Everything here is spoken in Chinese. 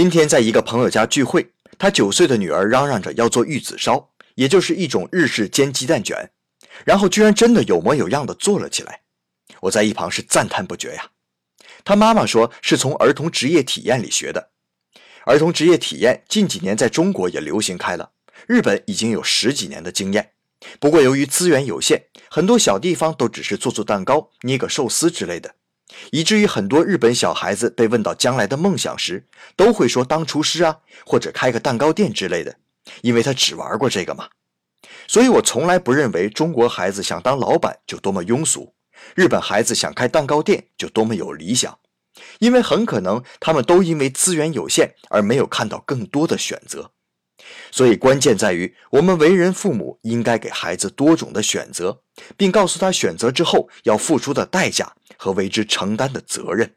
今天在一个朋友家聚会，他九岁的女儿嚷嚷着要做玉子烧，也就是一种日式煎鸡蛋卷，然后居然真的有模有样的做了起来。我在一旁是赞叹不绝呀。他妈妈说是从儿童职业体验里学的。儿童职业体验近几年在中国也流行开了，日本已经有十几年的经验。不过由于资源有限，很多小地方都只是做做蛋糕、捏个寿司之类的，以至于很多日本小孩子被问到将来的梦想时，都会说当厨师啊，或者开个蛋糕店之类的，因为他只玩过这个嘛。所以我从来不认为中国孩子想当老板就多么庸俗，日本孩子想开蛋糕店就多么有理想。因为很可能他们都因为资源有限而没有看到更多的选择，所以关键在于我们为人父母应该给孩子多种的选择，并告诉他选择之后要付出的代价和为之承担的责任。